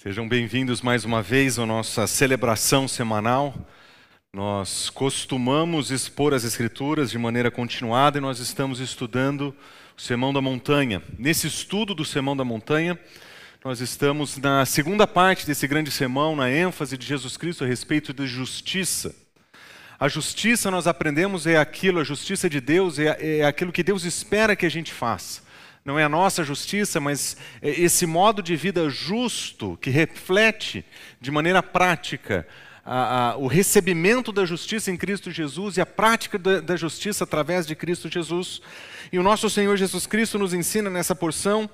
Sejam bem-vindos mais uma vez à nossa celebração semanal. Nós costumamos expor as Escrituras de maneira continuada e nós estamos estudando o Sermão da Montanha. Nesse estudo do Sermão da Montanha, nós estamos na segunda parte desse grande sermão, na ênfase de Jesus Cristo a respeito da justiça. A justiça, nós aprendemos, é aquilo, a justiça de Deus é, é aquilo que Deus espera que a gente faça não é a nossa justiça, mas é esse modo de vida justo que reflete de maneira prática a, a, o recebimento da justiça em Cristo Jesus e a prática da, da, justiça através de Cristo Jesus. E o nosso Senhor Jesus Cristo nos ensina nessa porção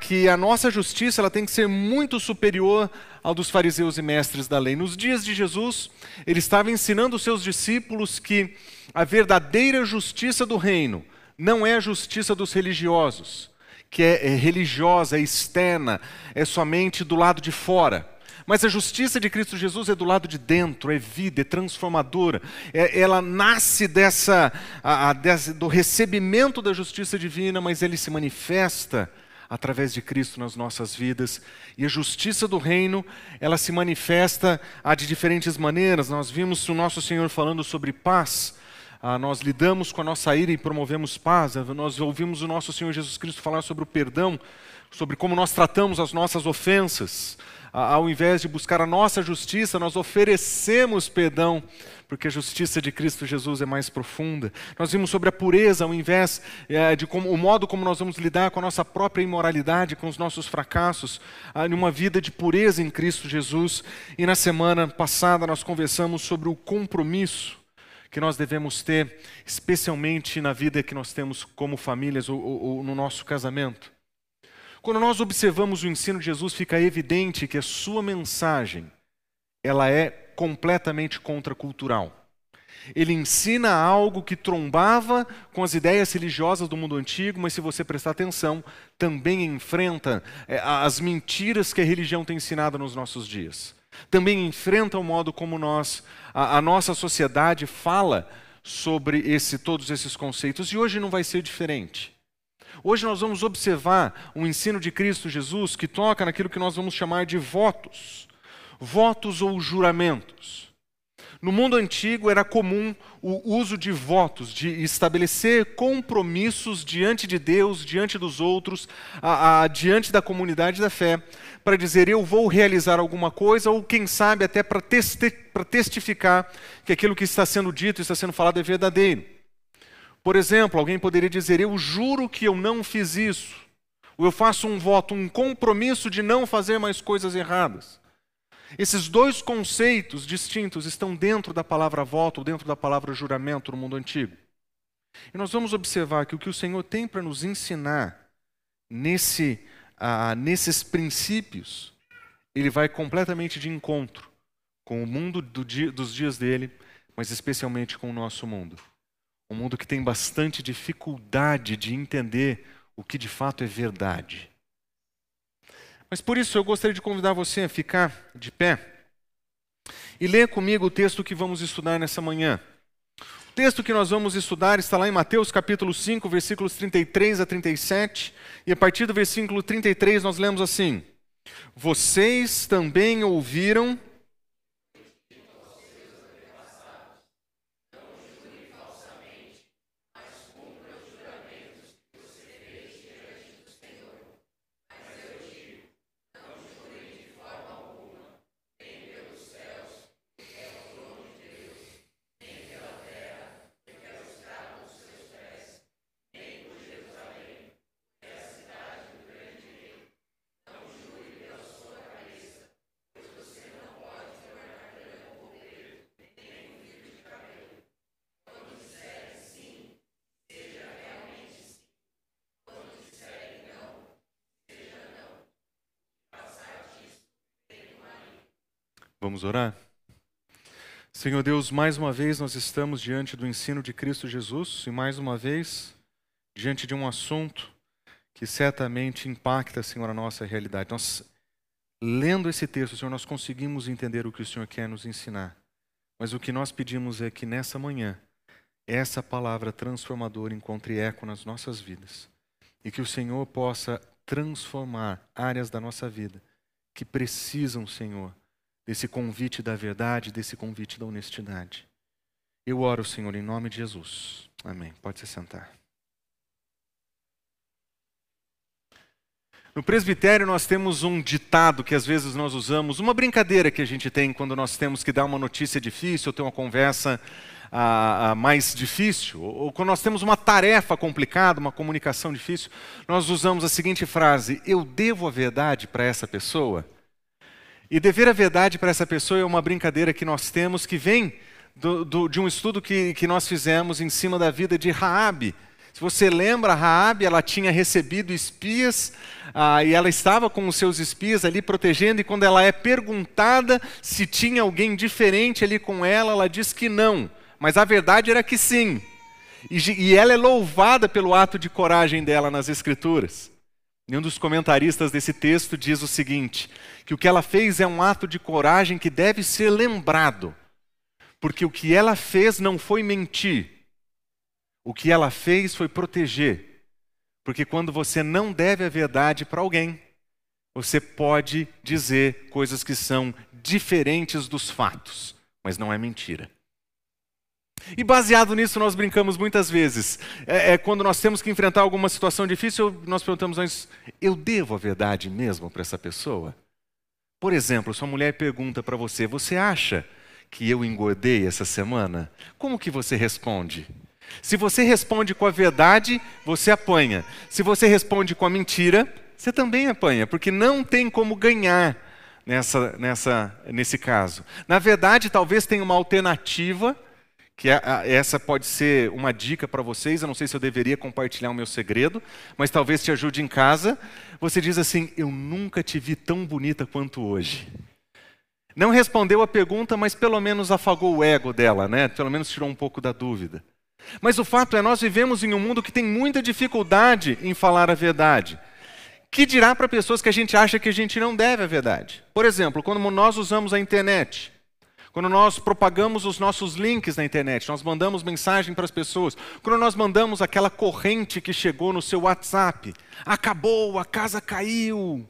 que a nossa justiça ela tem que ser muito superior ao dos fariseus e mestres da lei. Nos dias de Jesus, ele estava ensinando os seus discípulos que a verdadeira justiça do reino não é a justiça dos religiosos, que é, é religiosa, é externa, é somente do lado de fora. Mas a justiça de Cristo Jesus é do lado de dentro, é vida, é transformadora. É, ela nasce dessa, a, a, do recebimento da justiça divina, mas ele se manifesta através de Cristo nas nossas vidas. E a justiça do reino, ela se manifesta de diferentes maneiras. Nós vimos o nosso Senhor falando sobre paz ah, nós lidamos com a nossa ira e promovemos paz, nós ouvimos o nosso Senhor Jesus Cristo falar sobre o perdão, sobre como nós tratamos as nossas ofensas. Ah, ao invés de buscar a nossa justiça, nós oferecemos perdão, porque a justiça de Cristo Jesus é mais profunda. Nós vimos sobre a pureza, ao invés é, de como, o modo como nós vamos lidar com a nossa própria imoralidade, com os nossos fracassos, ah, numa vida de pureza em Cristo Jesus. E na semana passada nós conversamos sobre o compromisso que nós devemos ter, especialmente na vida que nós temos como famílias ou, ou, ou no nosso casamento. Quando nós observamos o ensino de Jesus, fica evidente que a sua mensagem ela é completamente contracultural. Ele ensina algo que trombava com as ideias religiosas do mundo antigo, mas se você prestar atenção, também enfrenta é, as mentiras que a religião tem ensinado nos nossos dias também enfrenta o modo como nós, a, a nossa sociedade fala sobre esse, todos esses conceitos. E hoje não vai ser diferente. Hoje nós vamos observar um ensino de Cristo Jesus que toca naquilo que nós vamos chamar de votos. Votos ou juramentos. No mundo antigo era comum o uso de votos, de estabelecer compromissos diante de Deus, diante dos outros, a, a, diante da comunidade da fé, para dizer eu vou realizar alguma coisa, ou quem sabe até para testi testificar que aquilo que está sendo dito, está sendo falado é verdadeiro. Por exemplo, alguém poderia dizer eu juro que eu não fiz isso, ou eu faço um voto, um compromisso de não fazer mais coisas erradas. Esses dois conceitos distintos estão dentro da palavra voto, dentro da palavra juramento no mundo antigo. E nós vamos observar que o que o Senhor tem para nos ensinar nesse, ah, nesses princípios, ele vai completamente de encontro com o mundo do dia, dos dias dele, mas especialmente com o nosso mundo. Um mundo que tem bastante dificuldade de entender o que de fato é verdade. Mas por isso eu gostaria de convidar você a ficar de pé e ler comigo o texto que vamos estudar nessa manhã. O texto que nós vamos estudar está lá em Mateus capítulo 5, versículos 33 a 37, e a partir do versículo 33 nós lemos assim: Vocês também ouviram Vamos orar? Senhor Deus, mais uma vez nós estamos diante do ensino de Cristo Jesus e mais uma vez diante de um assunto que certamente impacta, Senhor, a nossa realidade. Nós, lendo esse texto, Senhor, nós conseguimos entender o que o Senhor quer nos ensinar. Mas o que nós pedimos é que nessa manhã, essa palavra transformadora encontre eco nas nossas vidas e que o Senhor possa transformar áreas da nossa vida que precisam, Senhor, desse convite da verdade, desse convite da honestidade. Eu oro, Senhor, em nome de Jesus. Amém. Pode se sentar. No presbitério nós temos um ditado que às vezes nós usamos, uma brincadeira que a gente tem quando nós temos que dar uma notícia difícil ou ter uma conversa ah, ah, mais difícil, ou quando nós temos uma tarefa complicada, uma comunicação difícil, nós usamos a seguinte frase: Eu devo a verdade para essa pessoa? E dever a verdade para essa pessoa é uma brincadeira que nós temos que vem do, do, de um estudo que, que nós fizemos em cima da vida de Raabe. Se você lembra, Raabe, ela tinha recebido espias ah, e ela estava com os seus espias ali protegendo. E quando ela é perguntada se tinha alguém diferente ali com ela, ela diz que não. Mas a verdade era que sim. E, e ela é louvada pelo ato de coragem dela nas Escrituras. E um dos comentaristas desse texto diz o seguinte: que o que ela fez é um ato de coragem que deve ser lembrado, porque o que ela fez não foi mentir, o que ela fez foi proteger. Porque quando você não deve a verdade para alguém, você pode dizer coisas que são diferentes dos fatos, mas não é mentira. E baseado nisso, nós brincamos muitas vezes. É, é, quando nós temos que enfrentar alguma situação difícil, nós perguntamos antes: eu devo a verdade mesmo para essa pessoa? Por exemplo, sua mulher pergunta para você: você acha que eu engordei essa semana? Como que você responde? Se você responde com a verdade, você apanha. Se você responde com a mentira, você também apanha, porque não tem como ganhar nessa, nessa, nesse caso. Na verdade, talvez tenha uma alternativa que é, essa pode ser uma dica para vocês. Eu não sei se eu deveria compartilhar o meu segredo, mas talvez te ajude em casa. Você diz assim: Eu nunca te vi tão bonita quanto hoje. Não respondeu a pergunta, mas pelo menos afagou o ego dela, né? Pelo menos tirou um pouco da dúvida. Mas o fato é, nós vivemos em um mundo que tem muita dificuldade em falar a verdade. Que dirá para pessoas que a gente acha que a gente não deve a verdade? Por exemplo, quando nós usamos a internet, quando nós propagamos os nossos links na internet, nós mandamos mensagem para as pessoas, quando nós mandamos aquela corrente que chegou no seu WhatsApp, acabou, a casa caiu.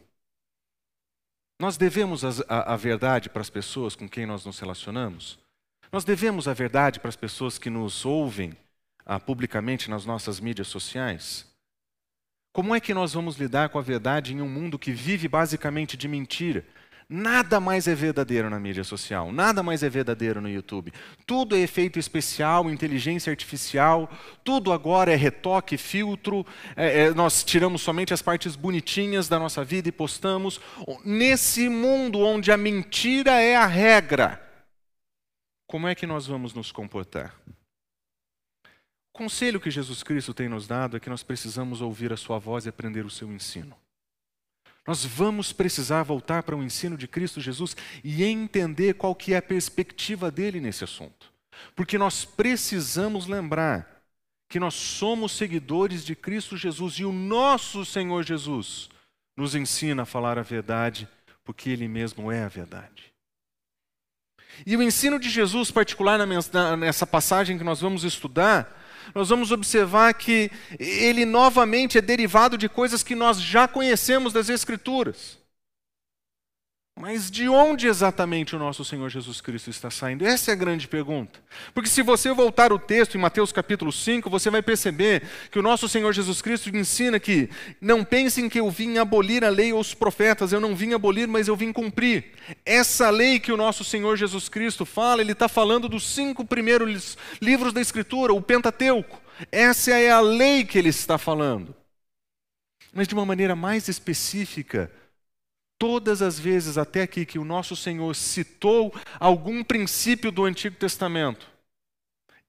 Nós devemos a, a, a verdade para as pessoas com quem nós nos relacionamos? Nós devemos a verdade para as pessoas que nos ouvem ah, publicamente nas nossas mídias sociais? Como é que nós vamos lidar com a verdade em um mundo que vive basicamente de mentira? Nada mais é verdadeiro na mídia social, nada mais é verdadeiro no YouTube. Tudo é efeito especial, inteligência artificial, tudo agora é retoque, filtro. É, é, nós tiramos somente as partes bonitinhas da nossa vida e postamos. Nesse mundo onde a mentira é a regra, como é que nós vamos nos comportar? O conselho que Jesus Cristo tem nos dado é que nós precisamos ouvir a Sua voz e aprender o seu ensino. Nós vamos precisar voltar para o ensino de Cristo Jesus e entender qual que é a perspectiva dele nesse assunto. Porque nós precisamos lembrar que nós somos seguidores de Cristo Jesus e o nosso Senhor Jesus nos ensina a falar a verdade, porque ele mesmo é a verdade. E o ensino de Jesus, particular nessa passagem que nós vamos estudar, nós vamos observar que ele novamente é derivado de coisas que nós já conhecemos das Escrituras. Mas de onde exatamente o nosso Senhor Jesus Cristo está saindo? Essa é a grande pergunta. Porque se você voltar o texto em Mateus capítulo 5, você vai perceber que o nosso Senhor Jesus Cristo ensina que não pensem que eu vim abolir a lei ou os profetas, eu não vim abolir, mas eu vim cumprir. Essa lei que o nosso Senhor Jesus Cristo fala, ele está falando dos cinco primeiros livros da Escritura, o Pentateuco. Essa é a lei que ele está falando. Mas de uma maneira mais específica, Todas as vezes até aqui que o nosso Senhor citou algum princípio do Antigo Testamento,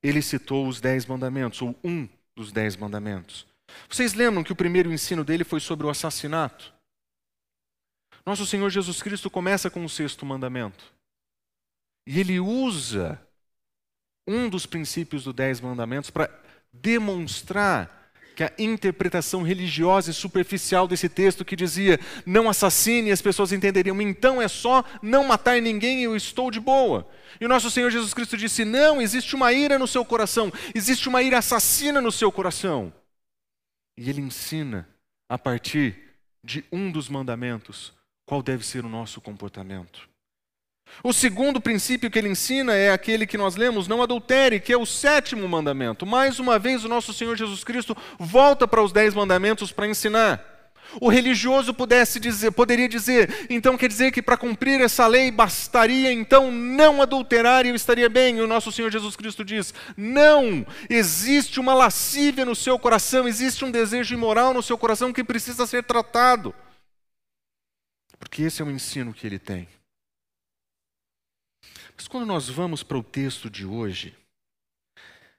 ele citou os Dez Mandamentos, ou um dos Dez Mandamentos. Vocês lembram que o primeiro ensino dele foi sobre o assassinato? Nosso Senhor Jesus Cristo começa com o sexto mandamento. E ele usa um dos princípios dos Dez Mandamentos para demonstrar que a interpretação religiosa e superficial desse texto que dizia não assassine, as pessoas entenderiam, então é só não matar ninguém e eu estou de boa. E o nosso Senhor Jesus Cristo disse: não, existe uma ira no seu coração, existe uma ira assassina no seu coração. E ele ensina, a partir de um dos mandamentos, qual deve ser o nosso comportamento. O segundo princípio que ele ensina é aquele que nós lemos, não adultere, que é o sétimo mandamento. Mais uma vez, o nosso Senhor Jesus Cristo volta para os dez mandamentos para ensinar. O religioso pudesse dizer, poderia dizer, então quer dizer que para cumprir essa lei bastaria então não adulterar e eu estaria bem. E o nosso Senhor Jesus Cristo diz: não, existe uma lascívia no seu coração, existe um desejo imoral no seu coração que precisa ser tratado. Porque esse é o ensino que ele tem. Mas quando nós vamos para o texto de hoje,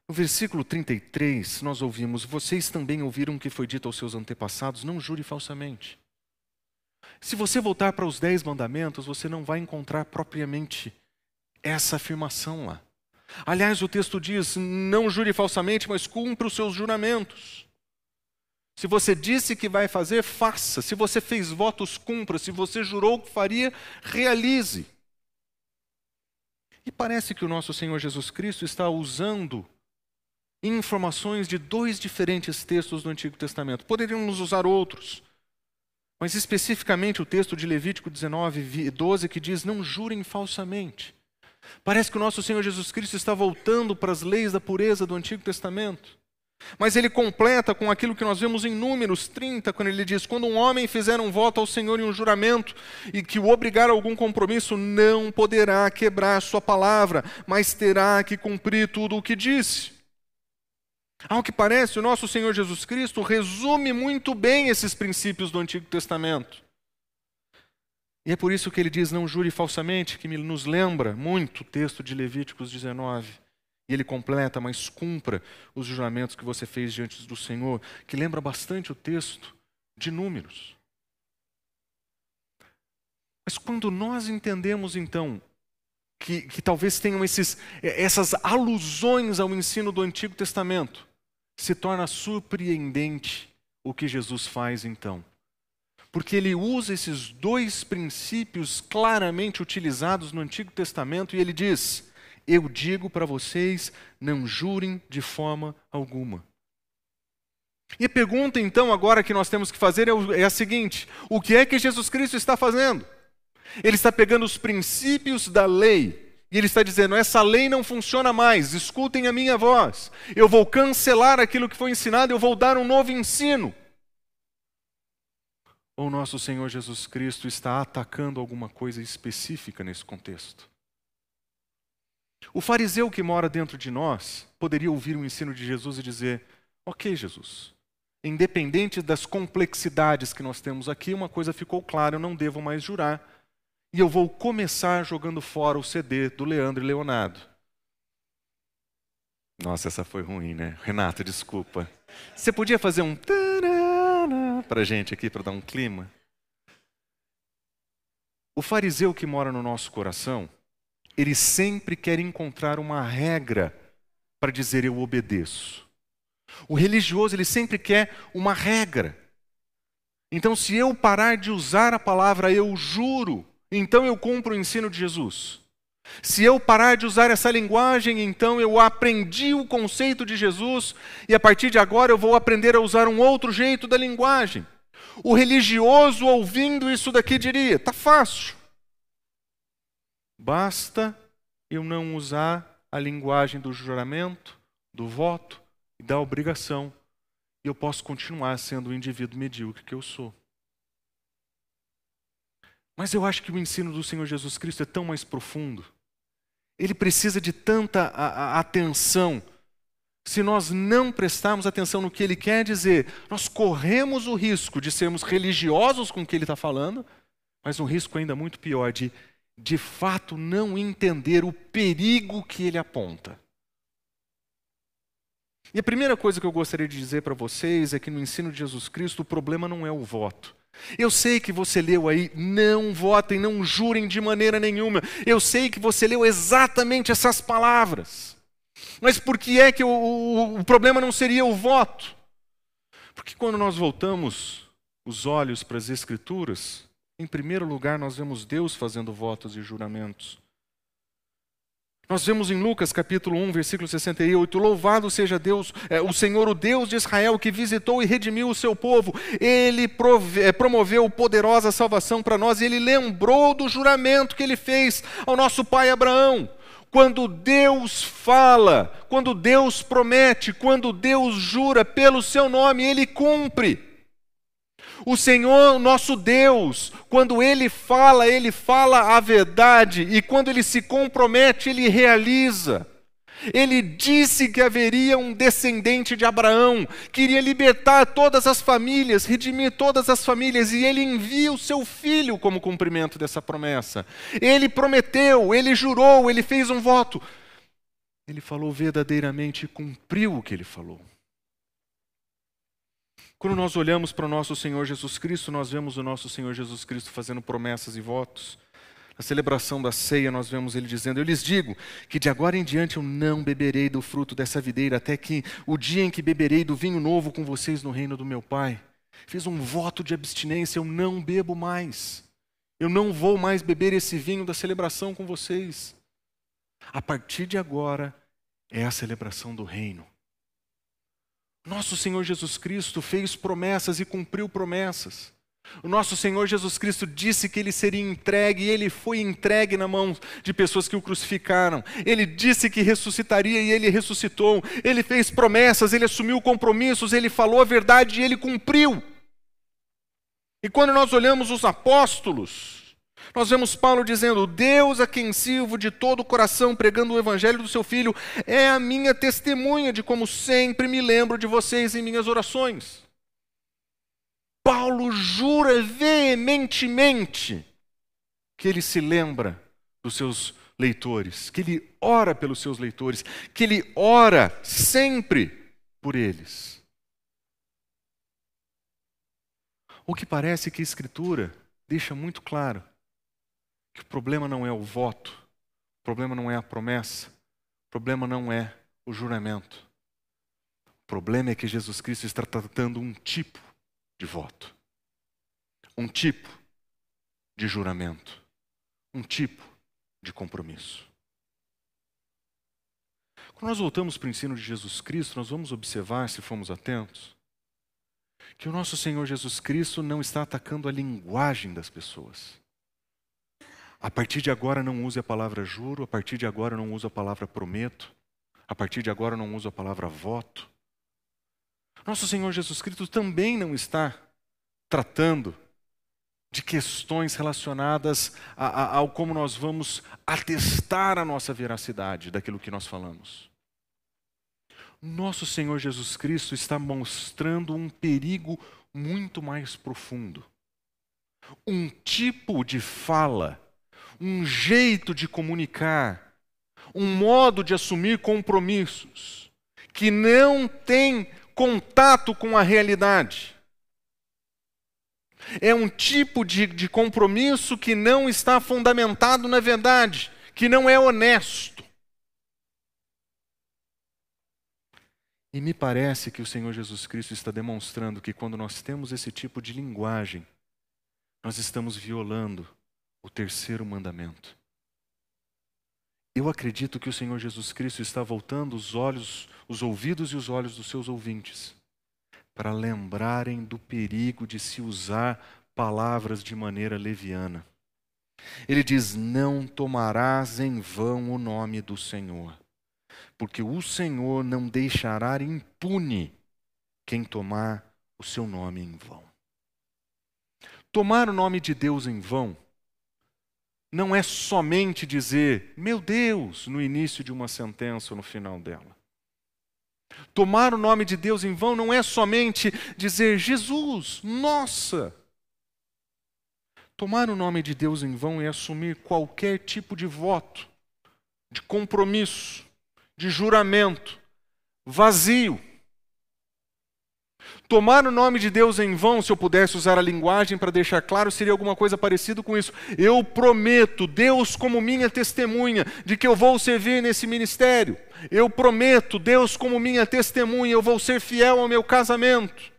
no versículo 33, nós ouvimos: Vocês também ouviram o que foi dito aos seus antepassados, não jure falsamente. Se você voltar para os dez mandamentos, você não vai encontrar propriamente essa afirmação lá. Aliás, o texto diz: não jure falsamente, mas cumpra os seus juramentos. Se você disse que vai fazer, faça. Se você fez votos, cumpra. Se você jurou que faria, realize. E parece que o nosso Senhor Jesus Cristo está usando informações de dois diferentes textos do Antigo Testamento. Poderíamos usar outros, mas especificamente o texto de Levítico 19, 12, que diz: Não jurem falsamente. Parece que o nosso Senhor Jesus Cristo está voltando para as leis da pureza do Antigo Testamento. Mas ele completa com aquilo que nós vemos em Números 30, quando ele diz: Quando um homem fizer um voto ao Senhor em um juramento e que o obrigar a algum compromisso, não poderá quebrar sua palavra, mas terá que cumprir tudo o que disse. Ao que parece, o nosso Senhor Jesus Cristo resume muito bem esses princípios do Antigo Testamento. E é por isso que ele diz: Não jure falsamente, que nos lembra muito o texto de Levíticos 19. E ele completa, mas cumpra os juramentos que você fez diante do Senhor, que lembra bastante o texto de Números. Mas quando nós entendemos então que, que talvez tenham esses, essas alusões ao ensino do Antigo Testamento, se torna surpreendente o que Jesus faz então. Porque ele usa esses dois princípios claramente utilizados no Antigo Testamento e ele diz: eu digo para vocês, não jurem de forma alguma. E a pergunta então agora que nós temos que fazer é, é a seguinte: o que é que Jesus Cristo está fazendo? Ele está pegando os princípios da lei e ele está dizendo: essa lei não funciona mais, escutem a minha voz. Eu vou cancelar aquilo que foi ensinado, eu vou dar um novo ensino. Ou nosso Senhor Jesus Cristo está atacando alguma coisa específica nesse contexto? O fariseu que mora dentro de nós poderia ouvir o ensino de Jesus e dizer: Ok, Jesus, independente das complexidades que nós temos aqui, uma coisa ficou clara: eu não devo mais jurar. E eu vou começar jogando fora o CD do Leandro e Leonardo. Nossa, essa foi ruim, né? Renato, desculpa. Você podia fazer um para gente aqui para dar um clima? O fariseu que mora no nosso coração, ele sempre quer encontrar uma regra para dizer eu obedeço. O religioso, ele sempre quer uma regra. Então, se eu parar de usar a palavra eu juro, então eu cumpro o ensino de Jesus. Se eu parar de usar essa linguagem, então eu aprendi o conceito de Jesus e a partir de agora eu vou aprender a usar um outro jeito da linguagem. O religioso ouvindo isso daqui diria: tá fácil. Basta eu não usar a linguagem do juramento, do voto e da obrigação, e eu posso continuar sendo o indivíduo medíocre que eu sou. Mas eu acho que o ensino do Senhor Jesus Cristo é tão mais profundo. Ele precisa de tanta a, a atenção. Se nós não prestarmos atenção no que ele quer dizer, nós corremos o risco de sermos religiosos com o que ele está falando, mas um risco ainda muito pior de de fato não entender o perigo que ele aponta. E a primeira coisa que eu gostaria de dizer para vocês é que no ensino de Jesus Cristo o problema não é o voto. Eu sei que você leu aí, não votem, não jurem de maneira nenhuma. Eu sei que você leu exatamente essas palavras. Mas por que é que o, o, o problema não seria o voto? Porque quando nós voltamos os olhos para as Escrituras, em primeiro lugar nós vemos Deus fazendo votos e juramentos. Nós vemos em Lucas capítulo 1, versículo 68, louvado seja Deus, é, o Senhor, o Deus de Israel, que visitou e redimiu o seu povo. Ele prove, é, promoveu poderosa salvação para nós e ele lembrou do juramento que ele fez ao nosso pai Abraão. Quando Deus fala, quando Deus promete, quando Deus jura pelo seu nome, ele cumpre. O Senhor, nosso Deus, quando Ele fala, Ele fala a verdade, e quando Ele se compromete, Ele realiza. Ele disse que haveria um descendente de Abraão, que iria libertar todas as famílias, redimir todas as famílias, e ele envia o seu filho como cumprimento dessa promessa. Ele prometeu, ele jurou, ele fez um voto. Ele falou verdadeiramente e cumpriu o que ele falou. Quando nós olhamos para o nosso Senhor Jesus Cristo, nós vemos o nosso Senhor Jesus Cristo fazendo promessas e votos. Na celebração da ceia, nós vemos ele dizendo: Eu lhes digo que de agora em diante eu não beberei do fruto dessa videira, até que o dia em que beberei do vinho novo com vocês no reino do meu Pai. Fiz um voto de abstinência, eu não bebo mais. Eu não vou mais beber esse vinho da celebração com vocês. A partir de agora é a celebração do reino. Nosso Senhor Jesus Cristo fez promessas e cumpriu promessas. O nosso Senhor Jesus Cristo disse que ele seria entregue e ele foi entregue na mão de pessoas que o crucificaram. Ele disse que ressuscitaria e ele ressuscitou. Ele fez promessas, ele assumiu compromissos, ele falou a verdade e ele cumpriu. E quando nós olhamos os apóstolos, nós vemos Paulo dizendo: Deus a quem sirvo de todo o coração, pregando o evangelho do seu filho, é a minha testemunha de como sempre me lembro de vocês em minhas orações. Paulo jura veementemente que ele se lembra dos seus leitores, que ele ora pelos seus leitores, que ele ora sempre por eles. O que parece que a Escritura deixa muito claro que o problema não é o voto, o problema não é a promessa, o problema não é o juramento. O problema é que Jesus Cristo está tratando um tipo de voto, um tipo de juramento, um tipo de compromisso. Quando nós voltamos para o ensino de Jesus Cristo, nós vamos observar, se formos atentos, que o nosso Senhor Jesus Cristo não está atacando a linguagem das pessoas. A partir de agora não use a palavra juro, a partir de agora não use a palavra prometo, a partir de agora não use a palavra voto. Nosso Senhor Jesus Cristo também não está tratando de questões relacionadas a, a, ao como nós vamos atestar a nossa veracidade daquilo que nós falamos. Nosso Senhor Jesus Cristo está mostrando um perigo muito mais profundo. Um tipo de fala um jeito de comunicar, um modo de assumir compromissos que não tem contato com a realidade. É um tipo de, de compromisso que não está fundamentado na verdade, que não é honesto. E me parece que o Senhor Jesus Cristo está demonstrando que quando nós temos esse tipo de linguagem, nós estamos violando o terceiro mandamento. Eu acredito que o Senhor Jesus Cristo está voltando os olhos, os ouvidos e os olhos dos seus ouvintes para lembrarem do perigo de se usar palavras de maneira leviana. Ele diz: Não tomarás em vão o nome do Senhor, porque o Senhor não deixará impune quem tomar o seu nome em vão. Tomar o nome de Deus em vão não é somente dizer, meu Deus, no início de uma sentença ou no final dela. Tomar o nome de Deus em vão não é somente dizer, Jesus, nossa. Tomar o nome de Deus em vão é assumir qualquer tipo de voto, de compromisso, de juramento, vazio. Tomar o nome de Deus em vão, se eu pudesse usar a linguagem para deixar claro, seria alguma coisa parecida com isso. Eu prometo, Deus como minha testemunha, de que eu vou servir nesse ministério. Eu prometo, Deus como minha testemunha, eu vou ser fiel ao meu casamento.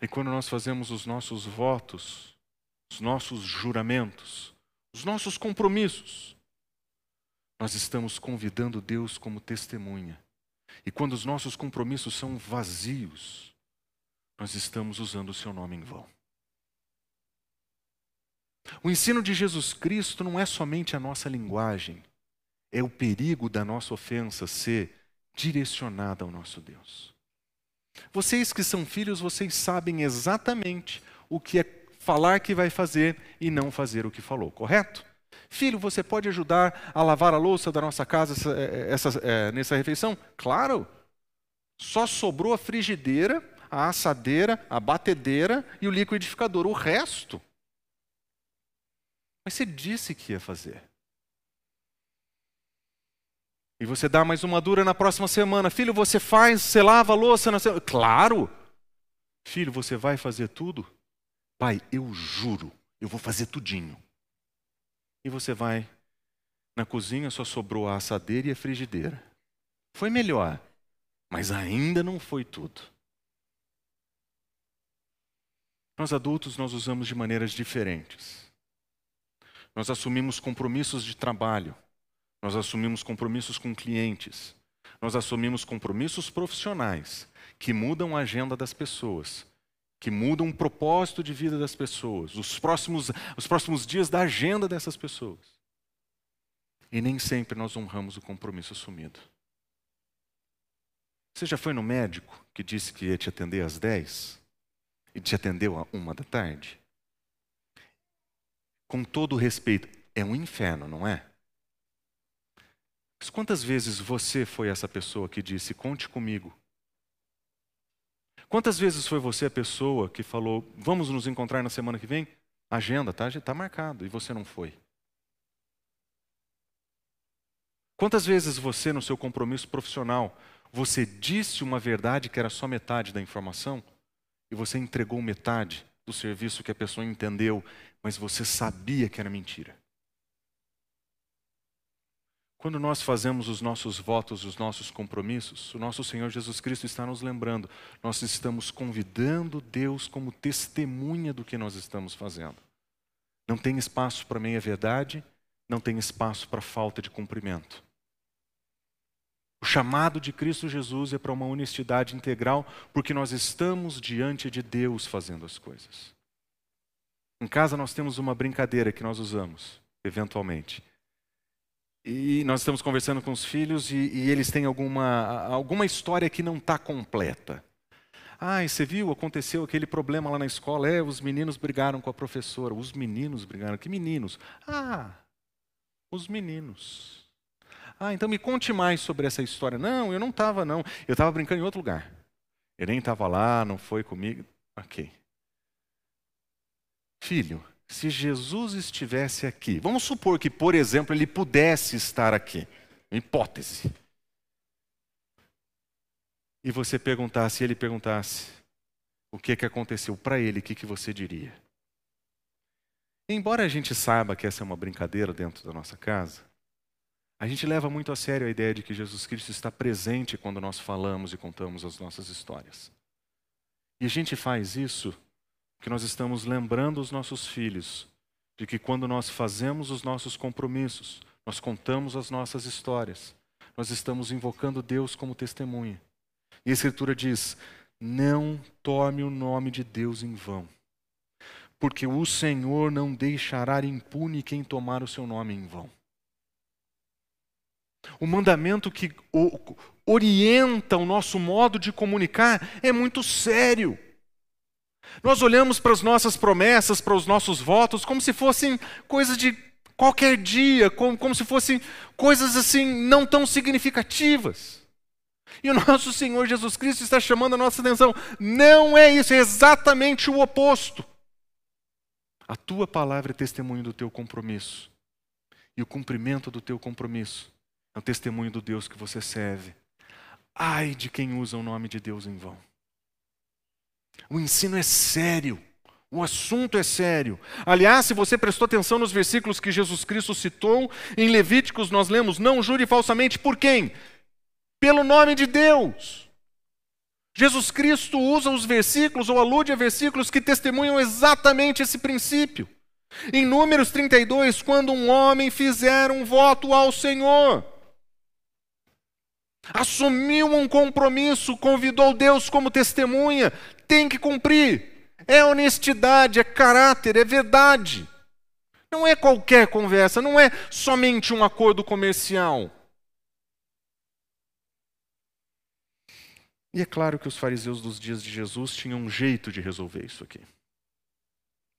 E quando nós fazemos os nossos votos, os nossos juramentos, os nossos compromissos, nós estamos convidando Deus como testemunha e quando os nossos compromissos são vazios, nós estamos usando o seu nome em vão. O ensino de Jesus Cristo não é somente a nossa linguagem, é o perigo da nossa ofensa ser direcionada ao nosso Deus. Vocês que são filhos, vocês sabem exatamente o que é falar que vai fazer e não fazer o que falou, correto? Filho, você pode ajudar a lavar a louça da nossa casa essa, é, essa, é, nessa refeição? Claro. Só sobrou a frigideira, a assadeira, a batedeira e o liquidificador. O resto. Mas você disse que ia fazer. E você dá mais uma dura na próxima semana. Filho, você faz, você lava a louça na semana. Claro. Filho, você vai fazer tudo? Pai, eu juro, eu vou fazer tudinho. E você vai na cozinha, só sobrou a assadeira e a frigideira. Foi melhor, mas ainda não foi tudo. Nós adultos nós usamos de maneiras diferentes. Nós assumimos compromissos de trabalho, nós assumimos compromissos com clientes, nós assumimos compromissos profissionais que mudam a agenda das pessoas que mudam o propósito de vida das pessoas, os próximos, os próximos dias da agenda dessas pessoas. E nem sempre nós honramos o compromisso assumido. Você já foi no médico que disse que ia te atender às 10 e te atendeu a uma da tarde? Com todo respeito, é um inferno, não é? Mas quantas vezes você foi essa pessoa que disse: Conte comigo, Quantas vezes foi você a pessoa que falou, vamos nos encontrar na semana que vem? Agenda, tá? Está marcado, e você não foi. Quantas vezes você, no seu compromisso profissional, você disse uma verdade que era só metade da informação e você entregou metade do serviço que a pessoa entendeu, mas você sabia que era mentira? Quando nós fazemos os nossos votos, os nossos compromissos, o nosso Senhor Jesus Cristo está nos lembrando, nós estamos convidando Deus como testemunha do que nós estamos fazendo. Não tem espaço para meia-verdade, não tem espaço para falta de cumprimento. O chamado de Cristo Jesus é para uma honestidade integral, porque nós estamos diante de Deus fazendo as coisas. Em casa nós temos uma brincadeira que nós usamos, eventualmente e nós estamos conversando com os filhos e, e eles têm alguma, alguma história que não está completa. Ah, você viu, aconteceu aquele problema lá na escola. É, os meninos brigaram com a professora. Os meninos brigaram. Que meninos? Ah, os meninos. Ah, então me conte mais sobre essa história. Não, eu não estava, não. Eu estava brincando em outro lugar. Eu nem estava lá, não foi comigo. Ok. Filho, se Jesus estivesse aqui, vamos supor que, por exemplo, ele pudesse estar aqui, hipótese. E você perguntasse, ele perguntasse, o que, que aconteceu para ele, o que, que você diria? Embora a gente saiba que essa é uma brincadeira dentro da nossa casa, a gente leva muito a sério a ideia de que Jesus Cristo está presente quando nós falamos e contamos as nossas histórias. E a gente faz isso que nós estamos lembrando os nossos filhos de que quando nós fazemos os nossos compromissos, nós contamos as nossas histórias, nós estamos invocando Deus como testemunha. E a Escritura diz: não tome o nome de Deus em vão, porque o Senhor não deixará impune quem tomar o seu nome em vão. O mandamento que orienta o nosso modo de comunicar é muito sério. Nós olhamos para as nossas promessas, para os nossos votos, como se fossem coisas de qualquer dia, como, como se fossem coisas assim não tão significativas. E o nosso Senhor Jesus Cristo está chamando a nossa atenção. Não é isso, é exatamente o oposto. A tua palavra é testemunho do teu compromisso. E o cumprimento do teu compromisso é o testemunho do Deus que você serve. Ai de quem usa o nome de Deus em vão. O ensino é sério. O assunto é sério. Aliás, se você prestou atenção nos versículos que Jesus Cristo citou, em Levíticos nós lemos: Não jure falsamente por quem? Pelo nome de Deus. Jesus Cristo usa os versículos ou alude a versículos que testemunham exatamente esse princípio. Em Números 32, quando um homem fizer um voto ao Senhor, assumiu um compromisso, convidou Deus como testemunha, tem que cumprir. É honestidade, é caráter, é verdade. Não é qualquer conversa, não é somente um acordo comercial. E é claro que os fariseus dos dias de Jesus tinham um jeito de resolver isso aqui.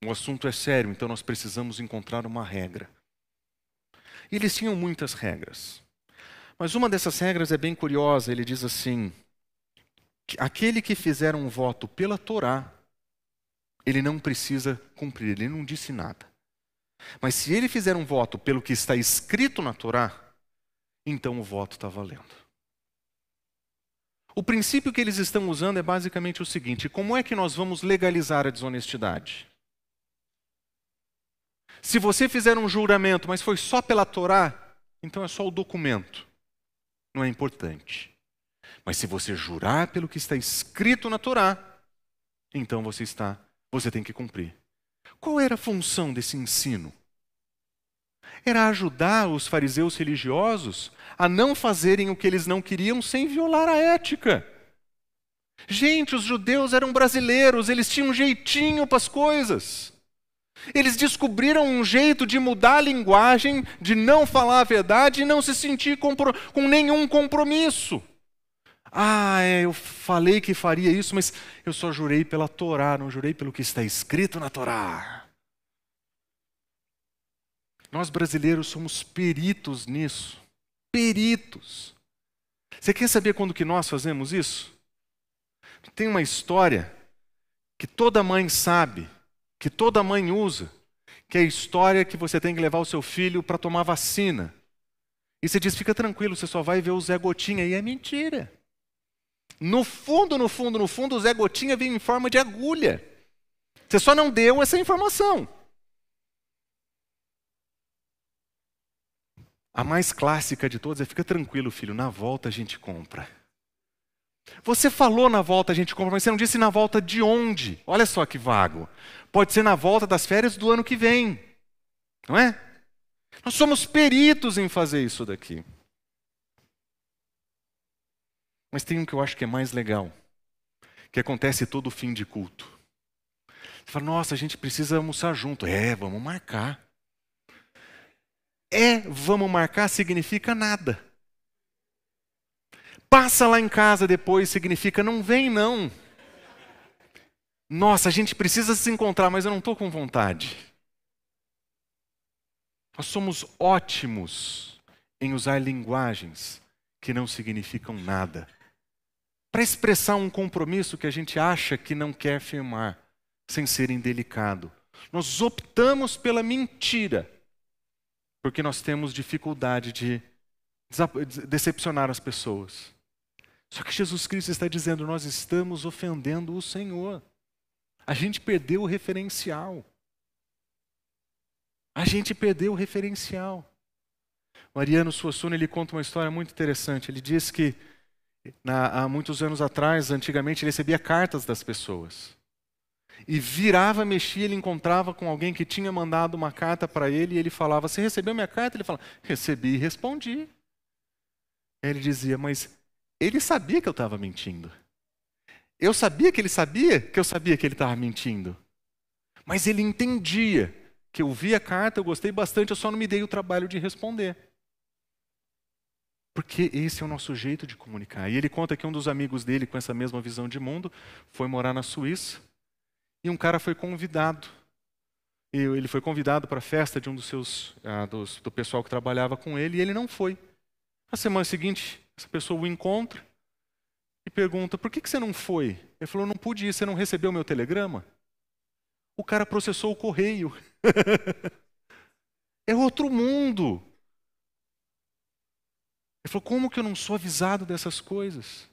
O assunto é sério, então nós precisamos encontrar uma regra. E eles tinham muitas regras. Mas uma dessas regras é bem curiosa. Ele diz assim: aquele que fizer um voto pela Torá, ele não precisa cumprir, ele não disse nada. Mas se ele fizer um voto pelo que está escrito na Torá, então o voto está valendo. O princípio que eles estão usando é basicamente o seguinte: como é que nós vamos legalizar a desonestidade? Se você fizer um juramento, mas foi só pela Torá, então é só o documento. Não é importante. Mas se você jurar pelo que está escrito na Torá, então você está você tem que cumprir. Qual era a função desse ensino? Era ajudar os fariseus religiosos a não fazerem o que eles não queriam sem violar a ética. Gente, os judeus eram brasileiros, eles tinham um jeitinho para as coisas. Eles descobriram um jeito de mudar a linguagem, de não falar a verdade e não se sentir com nenhum compromisso. Ah, é, eu falei que faria isso, mas eu só jurei pela Torá, não jurei pelo que está escrito na Torá. Nós brasileiros somos peritos nisso. Peritos. Você quer saber quando que nós fazemos isso? Tem uma história que toda mãe sabe, que toda mãe usa, que é a história que você tem que levar o seu filho para tomar vacina. E você diz, fica tranquilo, você só vai ver o Zé Gotinha. E é mentira. No fundo, no fundo, no fundo, o Zé Gotinha veio em forma de agulha. Você só não deu essa informação. A mais clássica de todas é: fica tranquilo, filho, na volta a gente compra. Você falou na volta a gente compra, mas você não disse na volta de onde. Olha só que vago. Pode ser na volta das férias do ano que vem. Não é? Nós somos peritos em fazer isso daqui. Mas tem um que eu acho que é mais legal, que acontece todo fim de culto. Você fala, nossa, a gente precisa almoçar junto. É, vamos marcar. É, vamos marcar significa nada. Passa lá em casa depois significa não vem não. Nossa, a gente precisa se encontrar, mas eu não estou com vontade. Nós somos ótimos em usar linguagens que não significam nada para expressar um compromisso que a gente acha que não quer firmar, sem ser indelicado. Nós optamos pela mentira, porque nós temos dificuldade de decepcionar as pessoas. Só que Jesus Cristo está dizendo: nós estamos ofendendo o Senhor. A gente perdeu o referencial. A gente perdeu o referencial. Mariano Suassuna ele conta uma história muito interessante. Ele diz que na, há muitos anos atrás, antigamente, ele recebia cartas das pessoas. E virava, mexia, ele encontrava com alguém que tinha mandado uma carta para ele e ele falava: Você recebeu minha carta? Ele falava: Recebi e respondi. Ele dizia: Mas ele sabia que eu estava mentindo. Eu sabia que ele sabia que eu sabia que ele estava mentindo. Mas ele entendia que eu vi a carta, eu gostei bastante, eu só não me dei o trabalho de responder. Porque esse é o nosso jeito de comunicar. E ele conta que um dos amigos dele, com essa mesma visão de mundo, foi morar na Suíça. E um cara foi convidado. E ele foi convidado para a festa de um dos seus, ah, dos, do pessoal que trabalhava com ele, e ele não foi. Na semana seguinte, essa pessoa o encontra e pergunta: por que, que você não foi? Ele falou: não pude ir, você não recebeu meu telegrama? O cara processou o correio. é outro mundo. Ele falou: como que eu não sou avisado dessas coisas?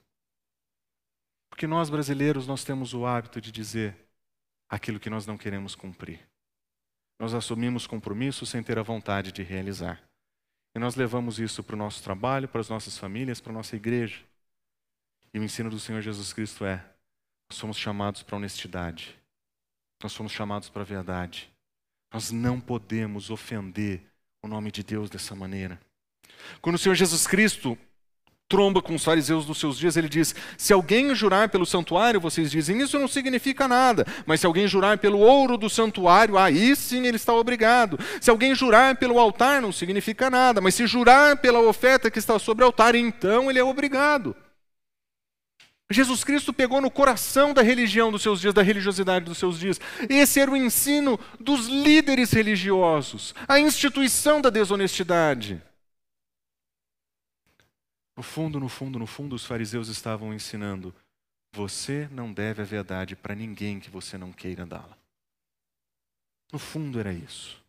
Porque nós brasileiros nós temos o hábito de dizer aquilo que nós não queremos cumprir. Nós assumimos compromissos sem ter a vontade de realizar. E nós levamos isso para o nosso trabalho, para as nossas famílias, para a nossa igreja. E o ensino do Senhor Jesus Cristo é: nós somos chamados para honestidade, nós somos chamados para a verdade. Nós não podemos ofender o nome de Deus dessa maneira. Quando o Senhor Jesus Cristo tromba com os fariseus dos seus dias, ele diz: Se alguém jurar pelo santuário, vocês dizem, isso não significa nada. Mas se alguém jurar pelo ouro do santuário, aí sim ele está obrigado. Se alguém jurar pelo altar, não significa nada. Mas se jurar pela oferta que está sobre o altar, então ele é obrigado. Jesus Cristo pegou no coração da religião dos seus dias, da religiosidade dos seus dias. Esse era o ensino dos líderes religiosos, a instituição da desonestidade. No fundo, no fundo, no fundo, os fariseus estavam ensinando: você não deve a verdade para ninguém que você não queira dá-la. No fundo era isso.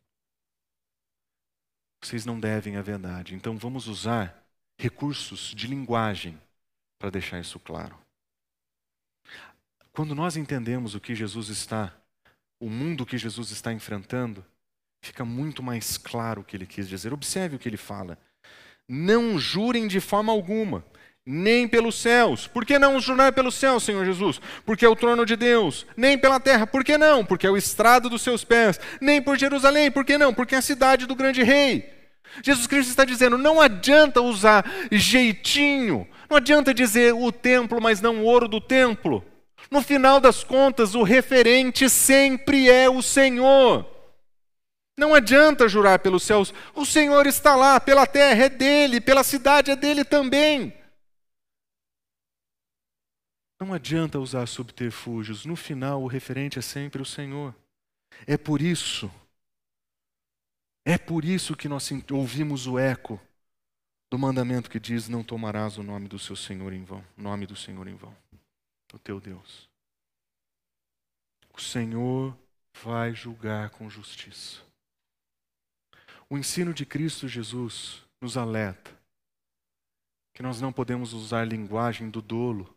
Vocês não devem a verdade. Então vamos usar recursos de linguagem para deixar isso claro. Quando nós entendemos o que Jesus está, o mundo que Jesus está enfrentando, fica muito mais claro o que ele quis dizer. Observe o que ele fala. Não jurem de forma alguma, nem pelos céus. Por que não jurar pelos céus, Senhor Jesus? Porque é o trono de Deus. Nem pela terra. Por que não? Porque é o estrado dos seus pés. Nem por Jerusalém. Por que não? Porque é a cidade do grande rei. Jesus Cristo está dizendo: não adianta usar jeitinho, não adianta dizer o templo, mas não o ouro do templo. No final das contas, o referente sempre é o Senhor. Não adianta jurar pelos céus, o Senhor está lá, pela terra é dele, pela cidade é dele também. Não adianta usar subterfúgios, no final o referente é sempre o Senhor. É por isso, é por isso que nós ouvimos o eco do mandamento que diz: Não tomarás o nome do seu Senhor em vão, nome do Senhor em vão, o teu Deus. O Senhor vai julgar com justiça. O ensino de Cristo Jesus nos alerta que nós não podemos usar linguagem do dolo,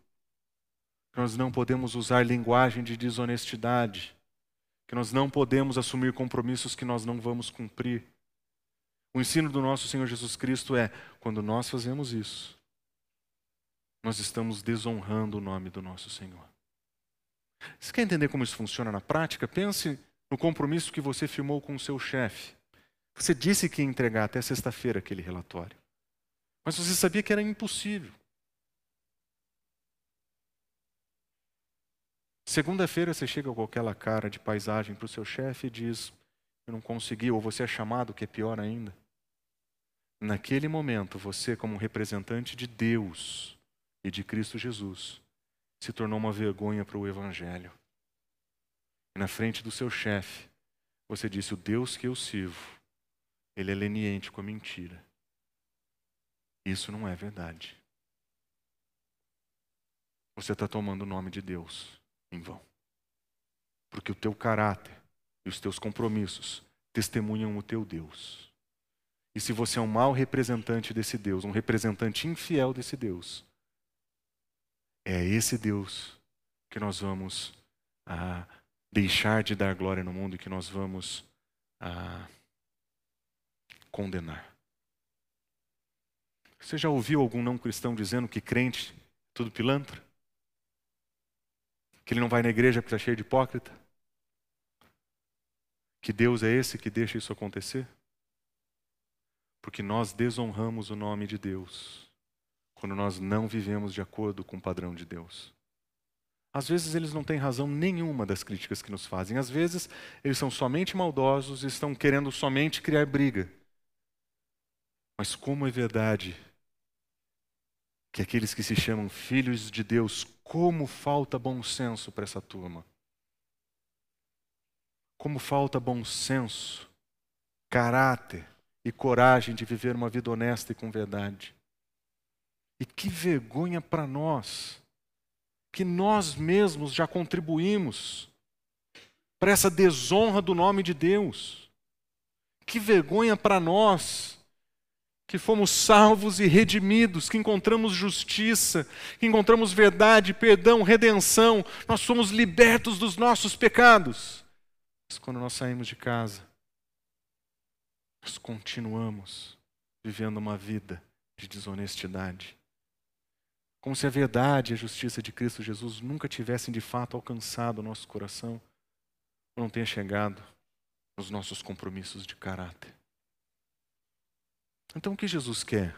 que nós não podemos usar linguagem de desonestidade, que nós não podemos assumir compromissos que nós não vamos cumprir. O ensino do nosso Senhor Jesus Cristo é: quando nós fazemos isso, nós estamos desonrando o nome do nosso Senhor. Você quer entender como isso funciona na prática? Pense no compromisso que você firmou com o seu chefe. Você disse que ia entregar até sexta-feira aquele relatório. Mas você sabia que era impossível. Segunda-feira você chega com aquela cara de paisagem para o seu chefe e diz: Eu não consegui, ou você é chamado, que é pior ainda. Naquele momento, você, como representante de Deus e de Cristo Jesus, se tornou uma vergonha para o Evangelho. E na frente do seu chefe, você disse: O Deus que eu sirvo ele é leniente com a mentira. Isso não é verdade. Você está tomando o nome de Deus em vão. Porque o teu caráter e os teus compromissos testemunham o teu Deus. E se você é um mau representante desse Deus, um representante infiel desse Deus, é esse Deus que nós vamos ah, deixar de dar glória no mundo e que nós vamos ah, condenar. Você já ouviu algum não cristão dizendo que crente é tudo pilantra? Que ele não vai na igreja porque está cheio de hipócrita? Que Deus é esse que deixa isso acontecer? Porque nós desonramos o nome de Deus quando nós não vivemos de acordo com o padrão de Deus. Às vezes eles não têm razão nenhuma das críticas que nos fazem. Às vezes eles são somente maldosos e estão querendo somente criar briga. Mas como é verdade que aqueles que se chamam filhos de Deus, como falta bom senso para essa turma. Como falta bom senso, caráter e coragem de viver uma vida honesta e com verdade. E que vergonha para nós, que nós mesmos já contribuímos para essa desonra do nome de Deus. Que vergonha para nós que fomos salvos e redimidos, que encontramos justiça, que encontramos verdade, perdão, redenção, nós somos libertos dos nossos pecados. Mas quando nós saímos de casa, nós continuamos vivendo uma vida de desonestidade. Como se a verdade e a justiça de Cristo Jesus nunca tivessem de fato alcançado o nosso coração, ou não tenha chegado nos nossos compromissos de caráter. Então o que Jesus quer?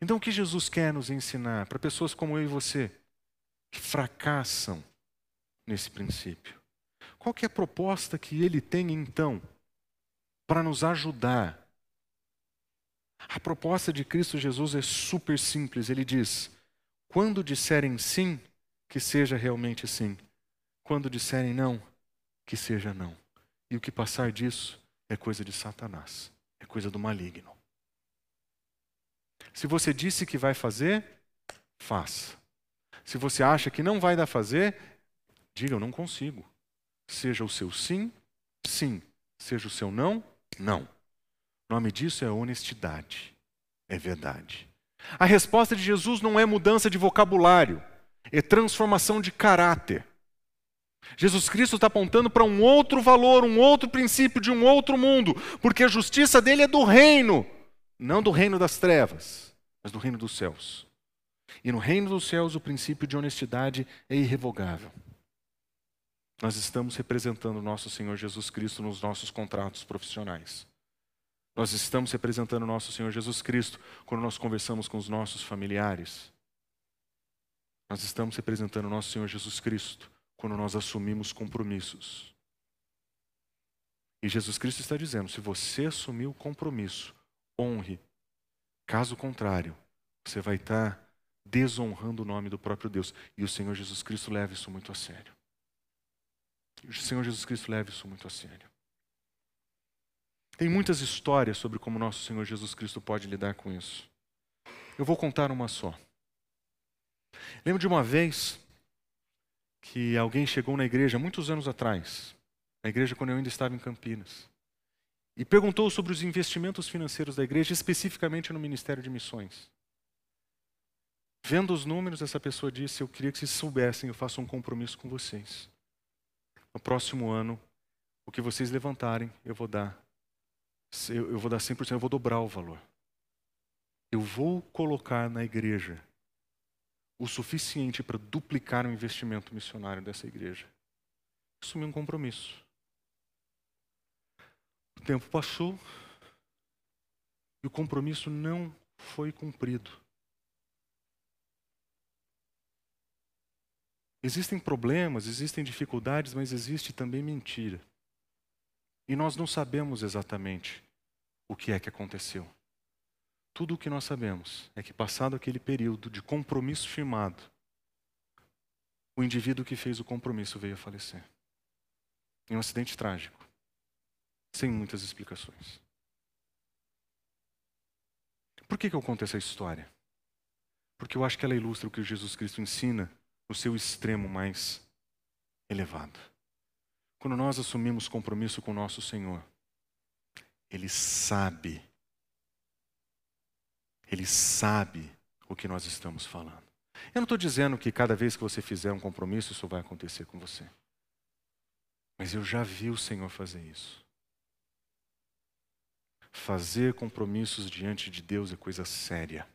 Então o que Jesus quer nos ensinar para pessoas como eu e você, que fracassam nesse princípio? Qual é a proposta que ele tem então para nos ajudar a proposta de Cristo Jesus é super simples. Ele diz: quando disserem sim, que seja realmente sim. Quando disserem não, que seja não. E o que passar disso é coisa de Satanás, coisa do maligno. Se você disse que vai fazer, faça. Se você acha que não vai dar fazer, diga eu não consigo. Seja o seu sim, sim. Seja o seu não, não. O nome disso é honestidade. É verdade. A resposta de Jesus não é mudança de vocabulário, é transformação de caráter. Jesus Cristo está apontando para um outro valor, um outro princípio de um outro mundo, porque a justiça dele é do reino, não do reino das trevas, mas do reino dos céus. E no reino dos céus o princípio de honestidade é irrevogável. Nós estamos representando o nosso Senhor Jesus Cristo nos nossos contratos profissionais. Nós estamos representando o nosso Senhor Jesus Cristo quando nós conversamos com os nossos familiares. Nós estamos representando o nosso Senhor Jesus Cristo quando nós assumimos compromissos. E Jesus Cristo está dizendo: se você assumir o compromisso, honre. Caso contrário, você vai estar desonrando o nome do próprio Deus. E o Senhor Jesus Cristo leva isso muito a sério. O Senhor Jesus Cristo leva isso muito a sério. Tem muitas histórias sobre como nosso Senhor Jesus Cristo pode lidar com isso. Eu vou contar uma só. Lembro de uma vez que alguém chegou na igreja muitos anos atrás, na igreja quando eu ainda estava em Campinas, e perguntou sobre os investimentos financeiros da igreja, especificamente no Ministério de Missões. Vendo os números, essa pessoa disse: Eu queria que vocês soubessem, eu faço um compromisso com vocês. No próximo ano, o que vocês levantarem, eu vou dar eu, eu vou dar 100%, eu vou dobrar o valor. Eu vou colocar na igreja o suficiente para duplicar o investimento missionário dessa igreja. Assumi um compromisso. O tempo passou e o compromisso não foi cumprido. Existem problemas, existem dificuldades, mas existe também mentira. E nós não sabemos exatamente o que é que aconteceu. Tudo o que nós sabemos é que, passado aquele período de compromisso firmado, o indivíduo que fez o compromisso veio a falecer. Em um acidente trágico, sem muitas explicações. Por que, que eu conto essa história? Porque eu acho que ela ilustra o que Jesus Cristo ensina no seu extremo mais elevado. Quando nós assumimos compromisso com o nosso Senhor, Ele sabe, Ele sabe o que nós estamos falando. Eu não estou dizendo que cada vez que você fizer um compromisso, isso vai acontecer com você. Mas eu já vi o Senhor fazer isso. Fazer compromissos diante de Deus é coisa séria.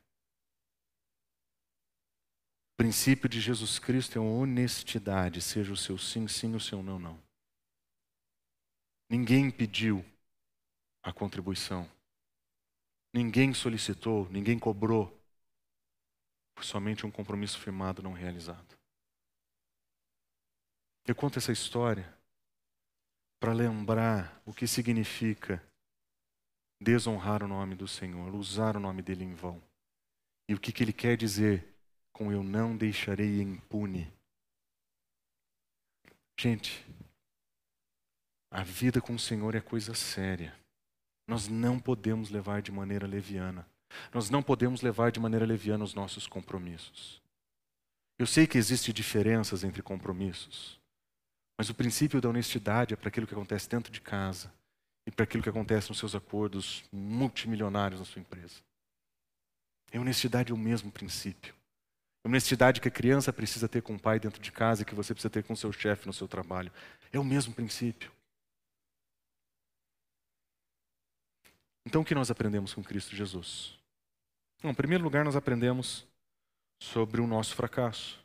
O princípio de Jesus Cristo é honestidade, seja o seu sim, sim, o seu não, não. Ninguém pediu a contribuição. Ninguém solicitou, ninguém cobrou. Foi somente um compromisso firmado não realizado. Eu conto essa história para lembrar o que significa desonrar o nome do Senhor, usar o nome dele em vão. E o que, que ele quer dizer com eu não deixarei impune. Gente, a vida com o Senhor é coisa séria. Nós não podemos levar de maneira leviana. Nós não podemos levar de maneira leviana os nossos compromissos. Eu sei que existem diferenças entre compromissos, mas o princípio da honestidade é para aquilo que acontece dentro de casa e para aquilo que acontece nos seus acordos multimilionários na sua empresa. A honestidade é o mesmo princípio. A honestidade que a criança precisa ter com o pai dentro de casa e que você precisa ter com o seu chefe no seu trabalho. É o mesmo princípio. Então, o que nós aprendemos com Cristo Jesus? Bom, em primeiro lugar, nós aprendemos sobre o nosso fracasso.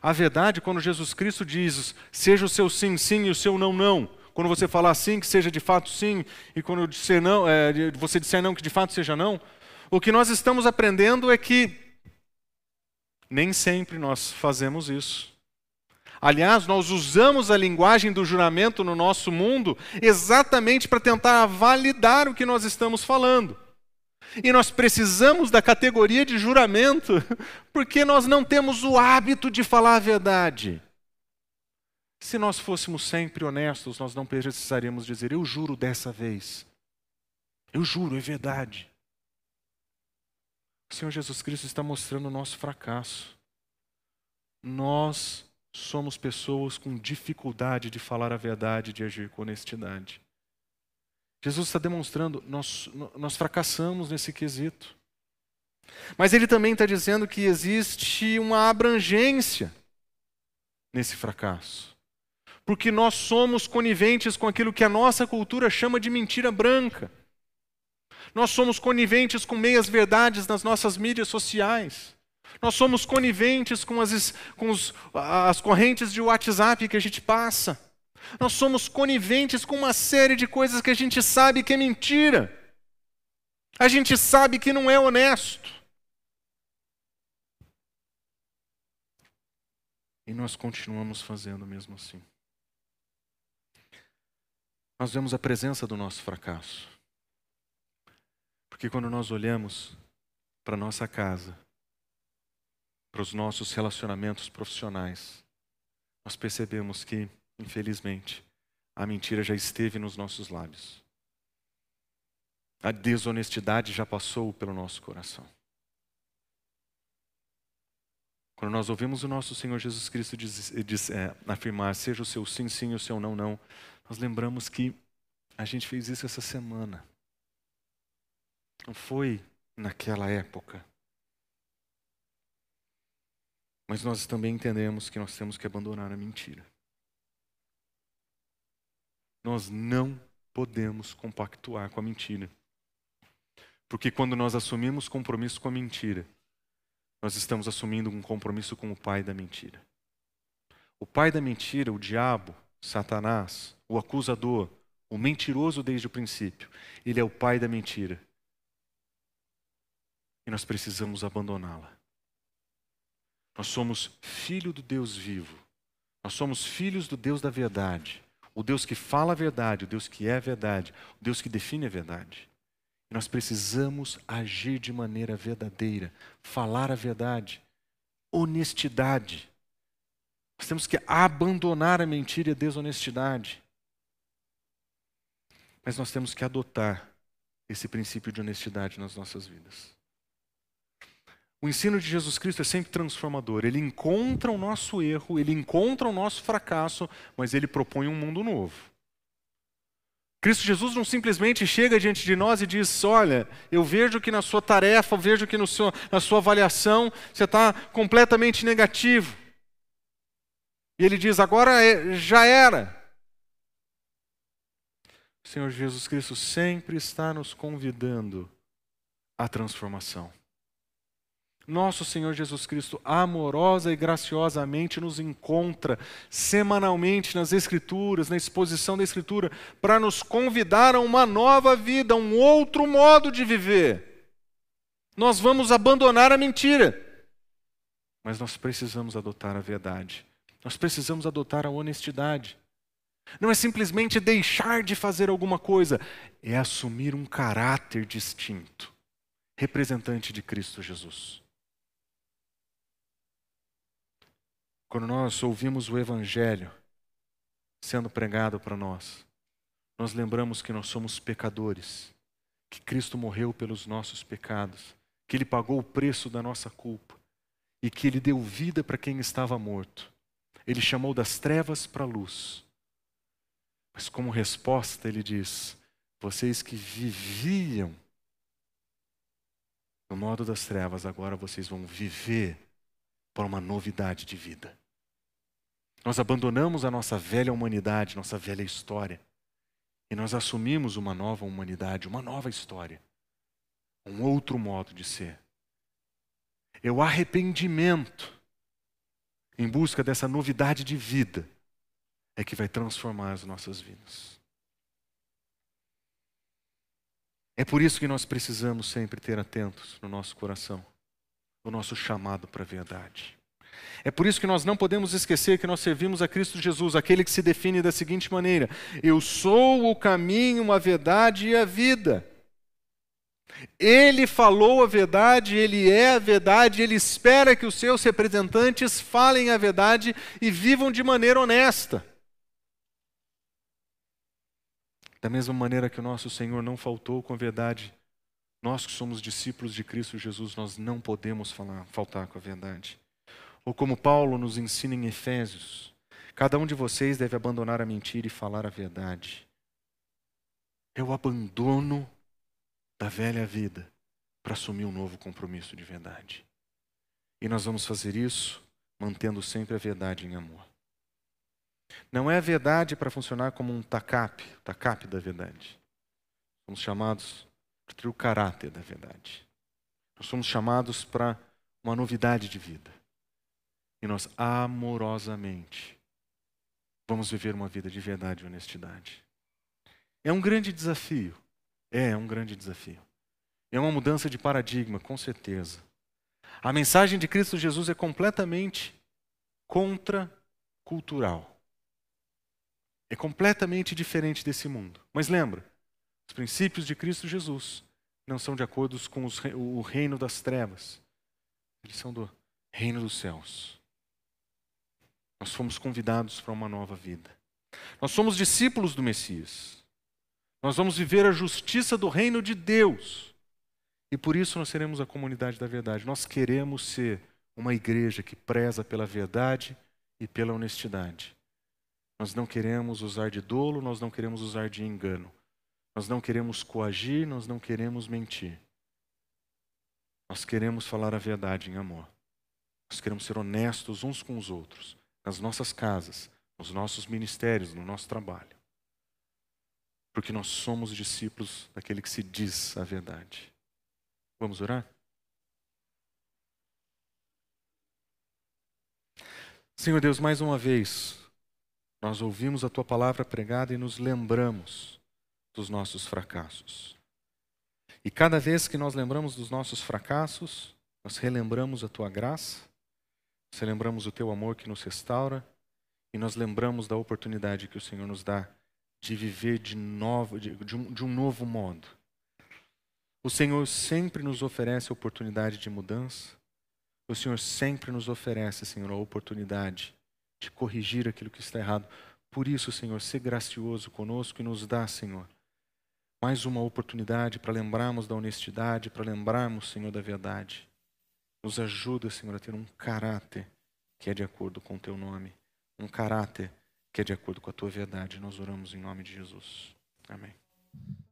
A verdade, quando Jesus Cristo diz, seja o seu sim, sim e o seu não, não. Quando você falar sim, que seja de fato sim, e quando disser não, é, você disser não, que de fato seja não. O que nós estamos aprendendo é que nem sempre nós fazemos isso. Aliás, nós usamos a linguagem do juramento no nosso mundo exatamente para tentar validar o que nós estamos falando. E nós precisamos da categoria de juramento, porque nós não temos o hábito de falar a verdade. Se nós fôssemos sempre honestos, nós não precisaríamos dizer, eu juro dessa vez. Eu juro, é verdade. O Senhor Jesus Cristo está mostrando o nosso fracasso. Nós somos pessoas com dificuldade de falar a verdade, de agir com honestidade. Jesus está demonstrando, nós, nós fracassamos nesse quesito. Mas ele também está dizendo que existe uma abrangência nesse fracasso. Porque nós somos coniventes com aquilo que a nossa cultura chama de mentira branca. Nós somos coniventes com meias verdades nas nossas mídias sociais. Nós somos coniventes com as, com os, as correntes de WhatsApp que a gente passa. Nós somos coniventes com uma série de coisas que a gente sabe que é mentira. A gente sabe que não é honesto. E nós continuamos fazendo mesmo assim. Nós vemos a presença do nosso fracasso. Porque quando nós olhamos para nossa casa, para os nossos relacionamentos profissionais, nós percebemos que Infelizmente, a mentira já esteve nos nossos lábios. A desonestidade já passou pelo nosso coração. Quando nós ouvimos o nosso Senhor Jesus Cristo diz, diz, é, afirmar, seja o seu sim, sim, o seu não, não, nós lembramos que a gente fez isso essa semana. Não foi naquela época. Mas nós também entendemos que nós temos que abandonar a mentira. Nós não podemos compactuar com a mentira. Porque quando nós assumimos compromisso com a mentira, nós estamos assumindo um compromisso com o pai da mentira. O pai da mentira, o diabo, Satanás, o acusador, o mentiroso desde o princípio, ele é o pai da mentira. E nós precisamos abandoná-la. Nós somos filho do Deus vivo. Nós somos filhos do Deus da verdade o Deus que fala a verdade, o Deus que é a verdade, o Deus que define a verdade. E nós precisamos agir de maneira verdadeira, falar a verdade, honestidade. Nós temos que abandonar a mentira e a desonestidade. Mas nós temos que adotar esse princípio de honestidade nas nossas vidas. O ensino de Jesus Cristo é sempre transformador. Ele encontra o nosso erro, ele encontra o nosso fracasso, mas ele propõe um mundo novo. Cristo Jesus não simplesmente chega diante de nós e diz: Olha, eu vejo que na sua tarefa, vejo que seu, na sua avaliação você está completamente negativo. E ele diz: Agora é, já era. O Senhor Jesus Cristo sempre está nos convidando à transformação. Nosso Senhor Jesus Cristo, amorosa e graciosamente, nos encontra semanalmente nas Escrituras, na exposição da Escritura, para nos convidar a uma nova vida, um outro modo de viver. Nós vamos abandonar a mentira, mas nós precisamos adotar a verdade, nós precisamos adotar a honestidade. Não é simplesmente deixar de fazer alguma coisa, é assumir um caráter distinto, representante de Cristo Jesus. Quando nós ouvimos o Evangelho sendo pregado para nós, nós lembramos que nós somos pecadores, que Cristo morreu pelos nossos pecados, que Ele pagou o preço da nossa culpa e que Ele deu vida para quem estava morto. Ele chamou das trevas para a luz. Mas como resposta, ele diz: vocês que viviam no modo das trevas, agora vocês vão viver por uma novidade de vida. Nós abandonamos a nossa velha humanidade, nossa velha história, e nós assumimos uma nova humanidade, uma nova história, um outro modo de ser. É o arrependimento em busca dessa novidade de vida é que vai transformar as nossas vidas. É por isso que nós precisamos sempre ter atentos no nosso coração o nosso chamado para a verdade. É por isso que nós não podemos esquecer que nós servimos a Cristo Jesus, aquele que se define da seguinte maneira: Eu sou o caminho, a verdade e a vida. Ele falou a verdade, ele é a verdade, ele espera que os seus representantes falem a verdade e vivam de maneira honesta. Da mesma maneira que o nosso Senhor não faltou com a verdade, nós que somos discípulos de Cristo Jesus, nós não podemos falar, faltar com a verdade. Ou como Paulo nos ensina em Efésios, cada um de vocês deve abandonar a mentira e falar a verdade. É o abandono da velha vida para assumir um novo compromisso de verdade. E nós vamos fazer isso mantendo sempre a verdade em amor. Não é a verdade para funcionar como um tacap, tacap da verdade. Somos chamados para ter o caráter da verdade. Nós somos chamados para uma novidade de vida. E nós amorosamente vamos viver uma vida de verdade e honestidade. É um grande desafio. É, é um grande desafio. É uma mudança de paradigma, com certeza. A mensagem de Cristo Jesus é completamente contracultural. É completamente diferente desse mundo. Mas lembra, os princípios de Cristo Jesus não são de acordo com os, o reino das trevas. Eles são do reino dos céus. Nós fomos convidados para uma nova vida. Nós somos discípulos do Messias. Nós vamos viver a justiça do reino de Deus. E por isso nós seremos a comunidade da verdade. Nós queremos ser uma igreja que preza pela verdade e pela honestidade. Nós não queremos usar de dolo, nós não queremos usar de engano. Nós não queremos coagir, nós não queremos mentir. Nós queremos falar a verdade em amor. Nós queremos ser honestos uns com os outros, nas nossas casas, nos nossos ministérios, no nosso trabalho. Porque nós somos discípulos daquele que se diz a verdade. Vamos orar? Senhor Deus, mais uma vez, nós ouvimos a tua palavra pregada e nos lembramos dos nossos fracassos. E cada vez que nós lembramos dos nossos fracassos, nós relembramos a tua graça, nós relembramos o teu amor que nos restaura e nós lembramos da oportunidade que o Senhor nos dá de viver de, novo, de, de, um, de um novo modo. O Senhor sempre nos oferece a oportunidade de mudança. O Senhor sempre nos oferece, Senhor, a oportunidade de corrigir aquilo que está errado. Por isso, Senhor, ser gracioso conosco e nos dá, Senhor, mais uma oportunidade para lembrarmos da honestidade, para lembrarmos, Senhor, da verdade. Nos ajuda, Senhor, a ter um caráter que é de acordo com o teu nome, um caráter que é de acordo com a tua verdade. Nós oramos em nome de Jesus. Amém.